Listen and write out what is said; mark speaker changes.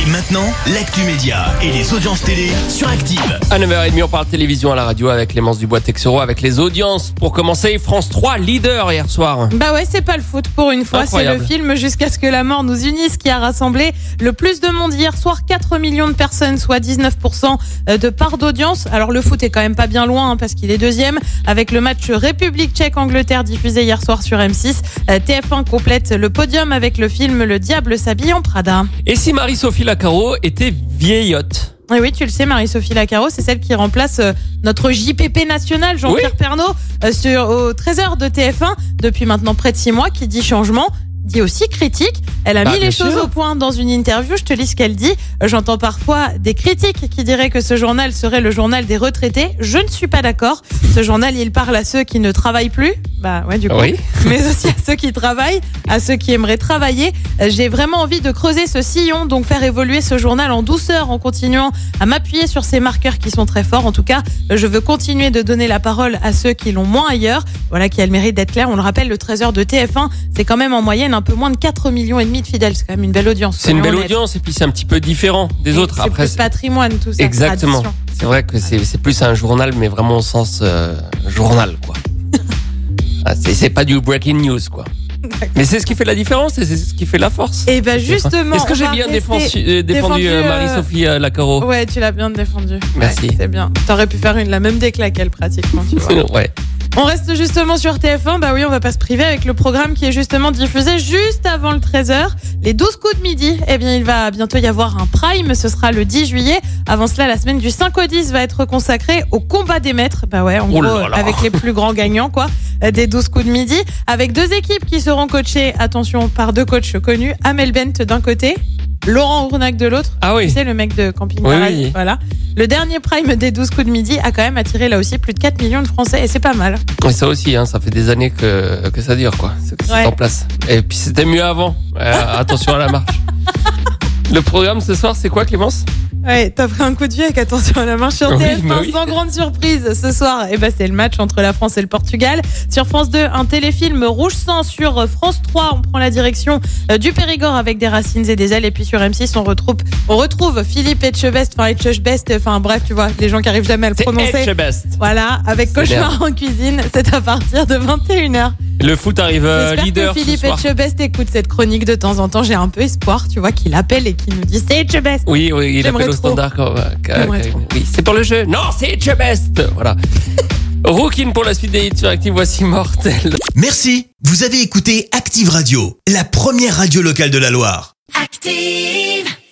Speaker 1: Et maintenant, l'actu média et les audiences télé sur Active.
Speaker 2: À 9h30, on parle télévision à la radio avec Clémence Dubois-Texero, avec les audiences. Pour commencer, France 3, leader hier soir.
Speaker 3: Bah ouais, c'est pas le foot pour une fois, c'est le film Jusqu'à ce que la mort nous unisse qui a rassemblé le plus de monde hier soir, 4 millions de personnes, soit 19% de part d'audience. Alors le foot est quand même pas bien loin hein, parce qu'il est deuxième avec le match République tchèque-Angleterre diffusé hier soir sur M6. Euh, TF1 complète le podium avec le film Le diable s'habille en Prada.
Speaker 2: Et si Marie-Sophie Lacaro était vieillotte
Speaker 3: Et oui, tu le sais, Marie-Sophie Lacaro, c'est celle qui remplace euh, notre JPP national, Jean-Pierre
Speaker 2: Oui.
Speaker 3: Pernaud, euh, sur, au 13h de TF1 depuis maintenant près de 6 mois, qui dit changement dit aussi critique. Elle a
Speaker 2: Bah,
Speaker 3: mis les choses
Speaker 2: sûr.
Speaker 3: au point dans une interview. Je te lis ce qu'elle dit. J'entends parfois des critiques qui diraient que ce journal serait le journal des retraités. Je ne suis pas d'accord. Ce journal, il parle à ceux qui ne travaillent plus. Bah ouais, du coup.
Speaker 2: Oui.
Speaker 3: Mais aussi à ceux qui travaillent, à ceux qui aimeraient travailler. J'ai vraiment envie de creuser ce sillon, donc faire évoluer ce journal en douceur, en continuant à m'appuyer sur ces marqueurs qui sont très forts. En tout cas, je veux continuer de donner la parole à ceux qui l'ont moins ailleurs. Voilà qui a le mérite d'être clair. On le rappelle, le 13h de TF1, c'est quand même en moyenne un peu moins de 4 millions et demi de fidèles. C'est quand même une belle audience.
Speaker 2: C'est une belle audience et puis c'est un petit peu différent des autres.
Speaker 3: C'est
Speaker 2: Après,
Speaker 3: plus patrimoine, tout ça.
Speaker 2: exactement. C'est vrai que c'est c'est plus un journal, mais vraiment au sens euh, journal, quoi. Ah, c'est pas du breaking news, quoi. Mais c'est ce qui fait la différence et c'est ce qui fait la force.
Speaker 3: Et ben justement.
Speaker 2: Est-ce que j'ai bien défendu, euh, défendu euh,
Speaker 3: euh,
Speaker 2: Marie-Sophie euh, Lacaro
Speaker 3: Ouais, tu l'as bien défendu.
Speaker 2: Merci.
Speaker 3: Ouais, c'est bien. T'aurais pu faire une la même décla qu'elle pratiquement, tu vois.
Speaker 2: Ouais.
Speaker 3: On reste justement sur TF1. Bah oui, on va pas se priver avec le programme qui est justement diffusé juste avant le 13h. Les 12 coups de midi. Eh bien, il va bientôt y avoir un prime. Ce sera le 10 juillet. Avant cela, la semaine du 5 au 10 va être consacrée au combat des maîtres. Bah ouais, en
Speaker 2: Oh
Speaker 3: gros,
Speaker 2: là là.
Speaker 3: avec les plus grands gagnants, quoi. Des 12 coups de midi. Avec deux équipes qui seront coachées, attention, par deux coachs connus. Amel Bent d'un côté. Laurent Ournac de l'autre.
Speaker 2: Ah oui.
Speaker 3: Sais, le mec de Camping
Speaker 2: Oui,
Speaker 3: Paradis.
Speaker 2: oui.
Speaker 3: Voilà. Le dernier prime des 12 coups de midi a quand même attiré là aussi plus de 4 millions de Français et c'est pas mal.
Speaker 2: Et ça aussi, hein, ça fait des années que, que ça dure, quoi. C'est c'est
Speaker 3: Ouais.
Speaker 2: en place. Et puis c'était mieux avant. Euh, attention à la marche. Le programme ce soir, c'est quoi, Clémence?
Speaker 3: Ouais, t'as pris un coup de vieux avec attention à la main sur
Speaker 2: Oui,
Speaker 3: TF1
Speaker 2: bah oui.
Speaker 3: sans grande surprise ce soir. Et ben c'est le match entre la France et le Portugal. Sur France 2, un téléfilm rouge sang sur France 3, on prend la direction euh, du Périgord avec des racines et des ailes. Et puis sur M6, on retrouve, on retrouve Philippe Etchebest, enfin Etchebest, enfin bref, tu vois, les gens qui arrivent jamais à le prononcer.
Speaker 2: Etchebest.
Speaker 3: Voilà, avec Cauchemar en cuisine, c'est à partir de 21h.
Speaker 2: Le foot arrive euh,
Speaker 3: J'espère
Speaker 2: leader
Speaker 3: que
Speaker 2: ce
Speaker 3: Philippe
Speaker 2: soir.
Speaker 3: Etchebest écoute cette chronique de temps en temps. J'ai un peu espoir, tu vois, qu'il appelle et qu'il nous dit c'est Etchebest.
Speaker 2: Oui, oui, il appelle au
Speaker 3: trop.
Speaker 2: standard. Quand, euh, quand-
Speaker 3: J'aimerais
Speaker 2: quand-
Speaker 3: trop.
Speaker 2: oui, c'est pour le jeu. Non, c'est Etchebest. Voilà. Rookin pour la suite des hits sur Active, voici Mortel.
Speaker 1: Merci. Vous avez écouté Active Radio, la première radio locale de la Loire.
Speaker 4: Active.